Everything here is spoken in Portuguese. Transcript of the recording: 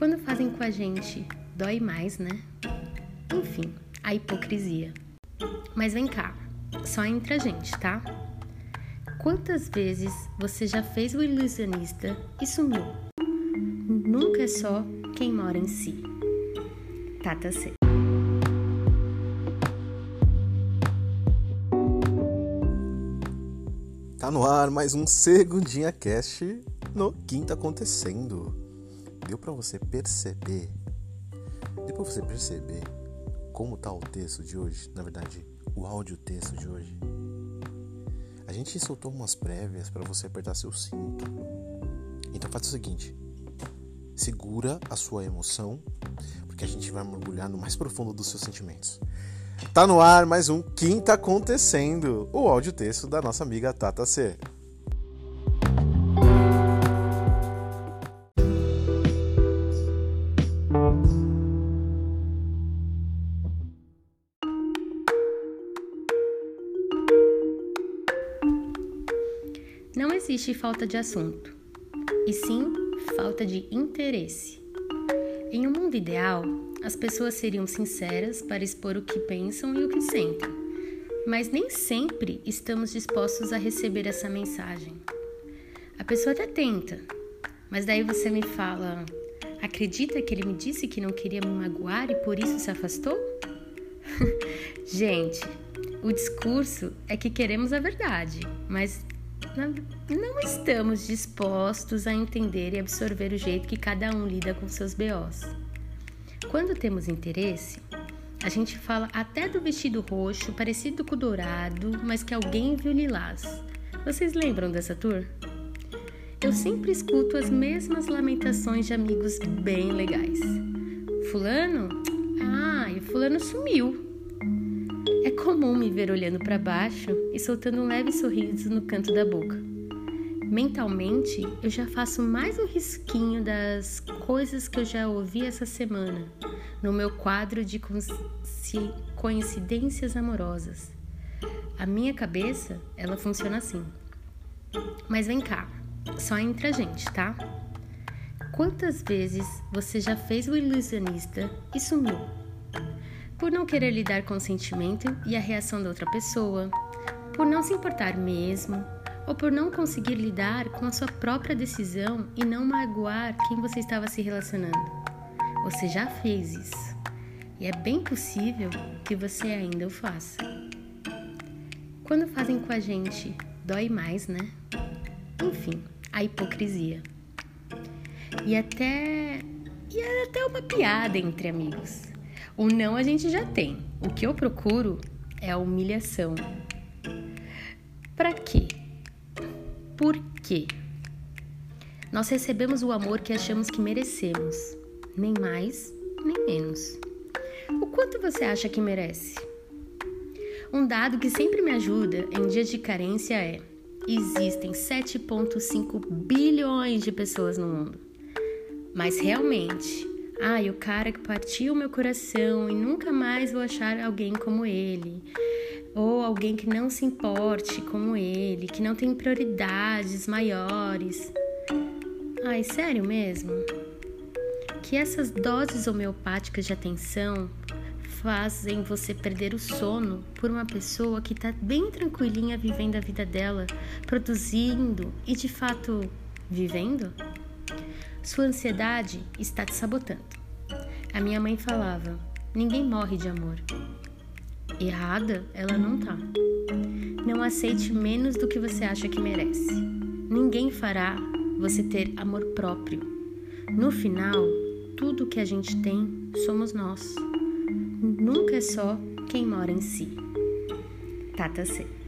Quando fazem com a gente, dói mais, né? Enfim, a hipocrisia. Mas vem cá, só entre a gente, tá? Quantas vezes você já fez o ilusionista e sumiu? Nunca é só quem mora em si. Tata C. Tá no ar mais um Segundinha Cast no Quinta Acontecendo. Deu para você perceber? Deu pra você perceber como tá o texto de hoje? Na verdade, o áudio texto de hoje. A gente soltou umas prévias para você apertar seu cinto. Então faz o seguinte: segura a sua emoção, porque a gente vai mergulhar no mais profundo dos seus sentimentos. Tá no ar mais um Quinta Acontecendo, o áudio texto da nossa amiga Tata C. Não existe falta de assunto, e sim falta de interesse. Em um mundo ideal, as pessoas seriam sinceras para expor o que pensam e o que sentem, mas nem sempre estamos dispostos a receber essa mensagem. A pessoa até tenta, mas daí você me fala: acredita que ele me disse que não queria me magoar e por isso se afastou? Gente, o discurso é que queremos a verdade, mas não estamos dispostos a entender e absorver o jeito que cada um lida com seus BOs. Quando temos interesse, a gente fala até do vestido roxo, parecido com o dourado, mas que alguém viu lilás. Vocês lembram dessa tour? Eu sempre escuto as mesmas lamentações de amigos bem legais. Fulano? Ah, e fulano sumiu. Comum me ver olhando para baixo e soltando um leve sorriso no canto da boca. Mentalmente, eu já faço mais um risquinho das coisas que eu já ouvi essa semana no meu quadro de coincidências amorosas. A minha cabeça, ela funciona assim. Mas vem cá, só entre a gente, tá? Quantas vezes você já fez o ilusionista e sumiu? Por não querer lidar com o sentimento e a reação da outra pessoa, por não se importar mesmo, ou por não conseguir lidar com a sua própria decisão e não magoar quem você estava se relacionando. Você já fez isso, e é bem possível que você ainda o faça. Quando fazem com a gente, dói mais, né? Enfim, a hipocrisia. E até e é até uma piada entre amigos. O não a gente já tem. O que eu procuro é a humilhação. Para quê? Por quê? Nós recebemos o amor que achamos que merecemos, nem mais, nem menos. O quanto você acha que merece? Um dado que sempre me ajuda em dias de carência é: existem 7,5 bilhões de pessoas no mundo. Mas realmente, Ai, o cara que partiu meu coração e nunca mais vou achar alguém como ele. Ou alguém que não se importe como ele, que não tem prioridades maiores. Ai, sério mesmo? Que essas doses homeopáticas de atenção fazem você perder o sono por uma pessoa que está bem tranquilinha vivendo a vida dela, produzindo e de fato vivendo? Sua ansiedade está te sabotando. A minha mãe falava: ninguém morre de amor. Errada, ela não tá. Não aceite menos do que você acha que merece. Ninguém fará você ter amor próprio. No final, tudo que a gente tem somos nós. Nunca é só quem mora em si. Tata C.